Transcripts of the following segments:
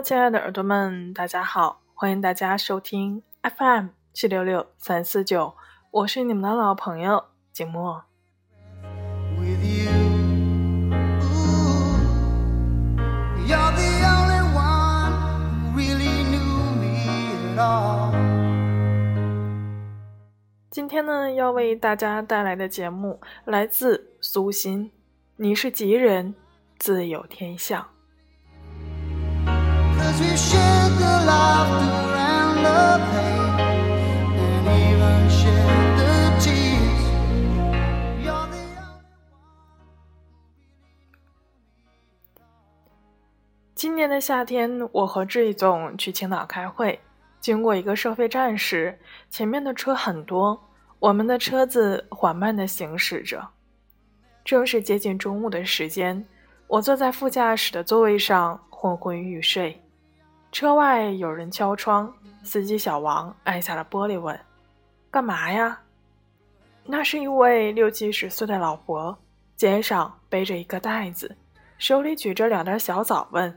Hello，亲爱的耳朵们，大家好！欢迎大家收听 FM 七六六三四九，我是你们的老朋友景墨。今天呢，要为大家带来的节目来自苏欣，你是吉人，自有天相。今年的夏天，我和志总去青岛开会。经过一个收费站时，前面的车很多，我们的车子缓慢地行驶着。正是接近中午的时间，我坐在副驾驶的座位上昏昏欲睡。车外有人敲窗，司机小王按下了玻璃问：“干嘛呀？”那是一位六七十岁的老伯，肩上背着一个袋子，手里举着两袋小枣，问：“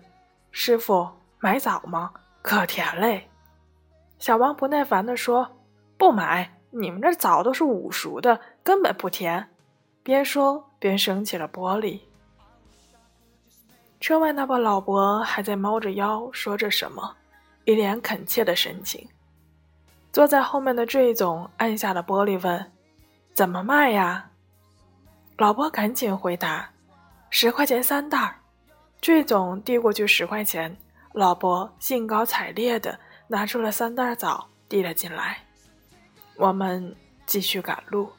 师傅，买枣吗？可甜嘞。”小王不耐烦地说：“不买，你们这枣都是捂熟的，根本不甜。”边说边升起了玻璃。车外那帮老伯还在猫着腰说着什么，一脸恳切的神情。坐在后面的坠总按下了玻璃，问：“怎么卖呀？”老伯赶紧回答：“十块钱三袋。”坠总递过去十块钱，老伯兴高采烈的。拿出了三袋枣，递了进来。我们继续赶路。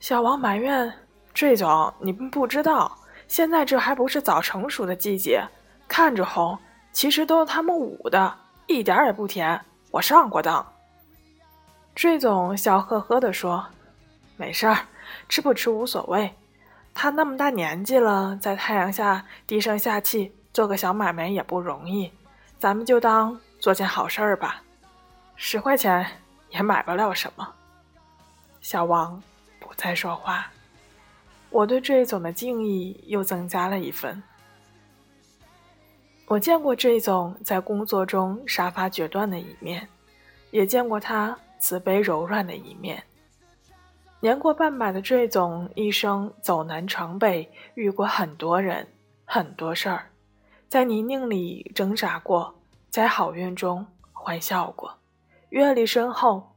小王埋怨：“坠总，你们不知道，现在这还不是早成熟的季节，看着红，其实都是他们捂的，一点也不甜。我上过当。”坠总笑呵呵地说：“没事儿，吃不吃无所谓。他那么大年纪了，在太阳下低声下气做个小买卖也不容易，咱们就当……”做件好事儿吧，十块钱也买不了什么。小王不再说话，我对这总的敬意又增加了一分。我见过这总在工作中杀伐决断的一面，也见过他慈悲柔软的一面。年过半百的这总一生走南闯北，遇过很多人，很多事儿，在泥泞里挣扎过。在好运中欢笑过，阅历深厚，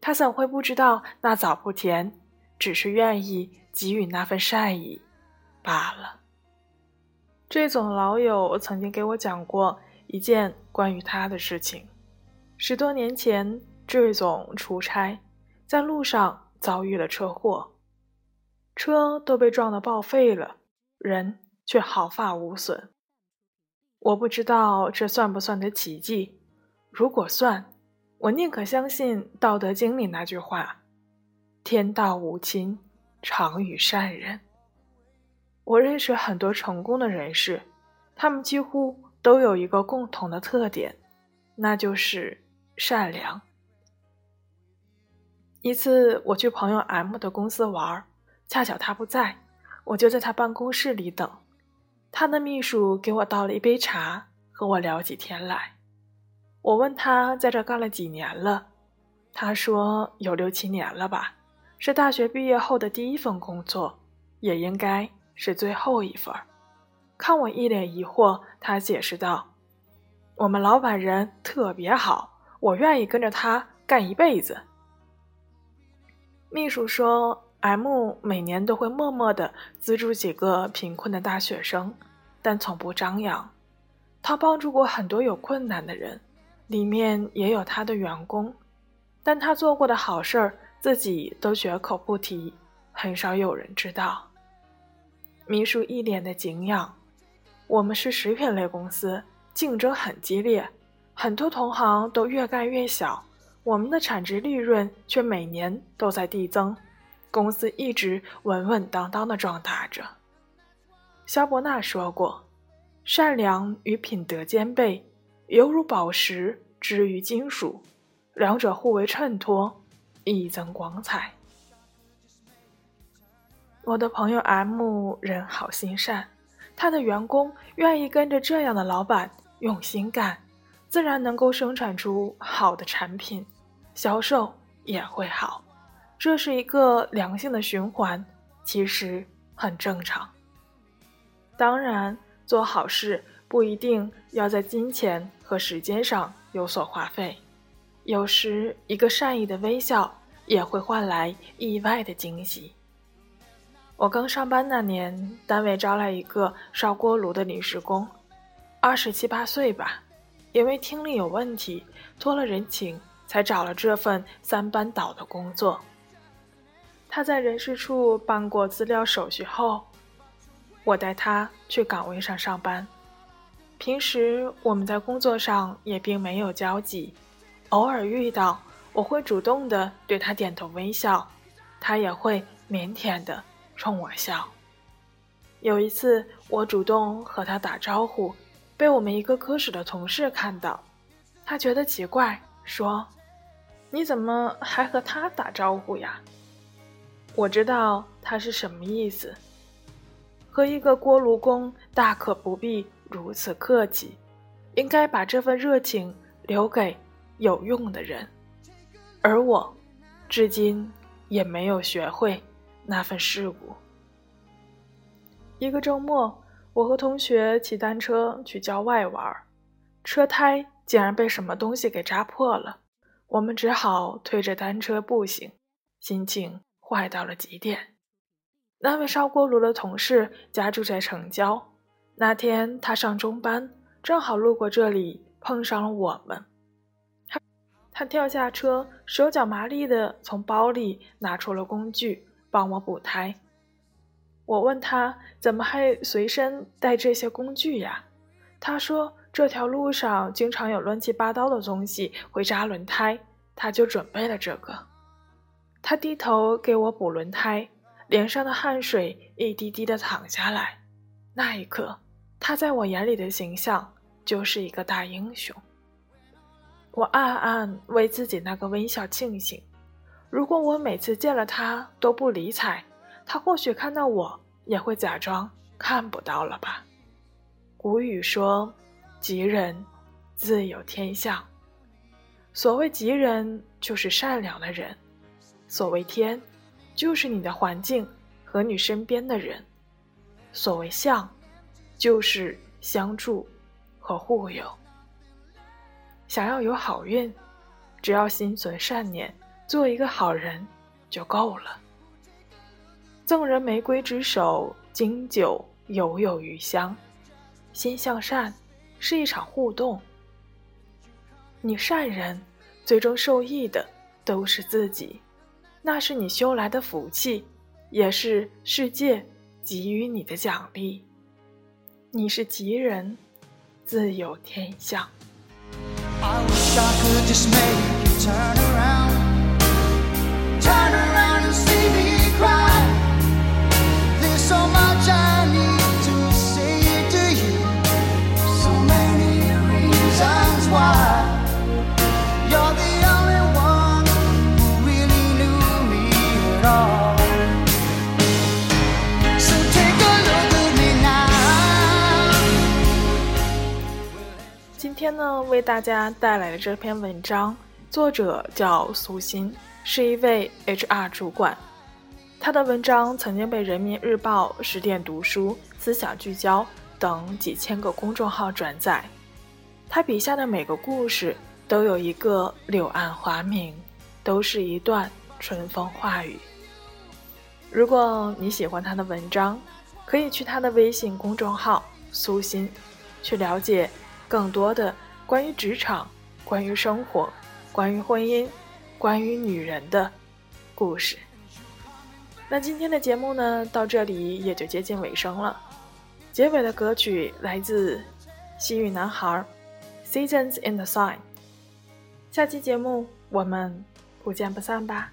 他怎会不知道那枣不甜？只是愿意给予那份善意罢了。这种老友曾经给我讲过一件关于他的事情：十多年前，这位总出差，在路上遭遇了车祸，车都被撞得报废了，人却毫发无损。我不知道这算不算得奇迹。如果算，我宁可相信《道德经》里那句话：“天道无亲，常与善人。”我认识很多成功的人士，他们几乎都有一个共同的特点，那就是善良。一次，我去朋友 M 的公司玩，恰巧他不在，我就在他办公室里等。他的秘书给我倒了一杯茶，和我聊起天来。我问他在这干了几年了，他说有六七年了吧，是大学毕业后的第一份工作，也应该是最后一份。看我一脸疑惑，他解释道：“我们老板人特别好，我愿意跟着他干一辈子。”秘书说。M 每年都会默默地资助几个贫困的大学生，但从不张扬。他帮助过很多有困难的人，里面也有他的员工，但他做过的好事儿自己都绝口不提，很少有人知道。秘书一脸的敬仰。我们是食品类公司，竞争很激烈，很多同行都越干越小，我们的产值利润却每年都在递增。公司一直稳稳当当的壮大着。肖伯纳说过：“善良与品德兼备，犹如宝石之于金属，两者互为衬托，一增光彩。”我的朋友 M 人好心善，他的员工愿意跟着这样的老板用心干，自然能够生产出好的产品，销售也会好。这是一个良性的循环，其实很正常。当然，做好事不一定要在金钱和时间上有所花费，有时一个善意的微笑也会换来意外的惊喜。我刚上班那年，单位招来一个烧锅炉的临时工，二十七八岁吧，因为听力有问题，托了人情才找了这份三班倒的工作。他在人事处办过资料手续后，我带他去岗位上上班。平时我们在工作上也并没有交集，偶尔遇到，我会主动的对他点头微笑，他也会腼腆的。冲我笑。有一次，我主动和他打招呼，被我们一个科室的同事看到，他觉得奇怪，说：“你怎么还和他打招呼呀？”我知道他是什么意思。和一个锅炉工大可不必如此客气，应该把这份热情留给有用的人。而我，至今也没有学会。那份事故。一个周末，我和同学骑单车去郊外玩，车胎竟然被什么东西给扎破了，我们只好推着单车步行，心情坏到了极点。那位烧锅炉的同事家住在城郊，那天他上中班，正好路过这里，碰上了我们。他跳下车，手脚麻利地从包里拿出了工具。帮我补胎。我问他怎么还随身带这些工具呀？他说这条路上经常有乱七八糟的东西会扎轮胎，他就准备了这个。他低头给我补轮胎，脸上的汗水一滴滴的淌下来。那一刻，他在我眼里的形象就是一个大英雄。我暗暗为自己那个微笑庆幸。如果我每次见了他都不理睬，他或许看到我也会假装看不到了吧。古语说：“吉人自有天相。”所谓吉人，就是善良的人；所谓天，就是你的环境和你身边的人；所谓相，就是相助和护佑。想要有好运，只要心存善念。做一个好人就够了。赠人玫瑰之手，经久犹有余香。心向善是一场互动。你善人，最终受益的都是自己，那是你修来的福气，也是世界给予你的奖励。你是吉人，自有天相。I wish I could just make you turn around, turn around. 今天呢，为大家带来的这篇文章，作者叫苏欣。是一位 HR 主管，他的文章曾经被人民日报、十点读书、思想聚焦等几千个公众号转载。他笔下的每个故事都有一个柳暗花明，都是一段春风化雨。如果你喜欢他的文章，可以去他的微信公众号“苏心”，去了解更多的关于职场、关于生活、关于婚姻。关于女人的故事。那今天的节目呢，到这里也就接近尾声了。结尾的歌曲来自西域男孩《Seasons in the Sun》。下期节目我们不见不散吧。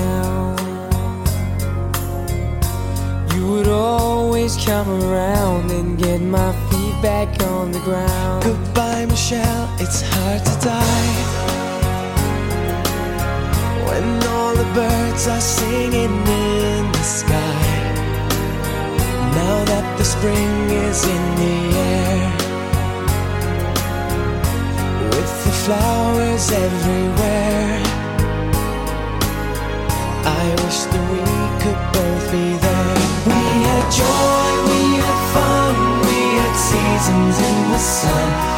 always come around and get my feet back on the ground. Goodbye, Michelle, it's hard to die. When all the birds are singing in the sky. Now that the spring is in the air, with the flowers everywhere, I wish that we could both be there. We had joy, sun.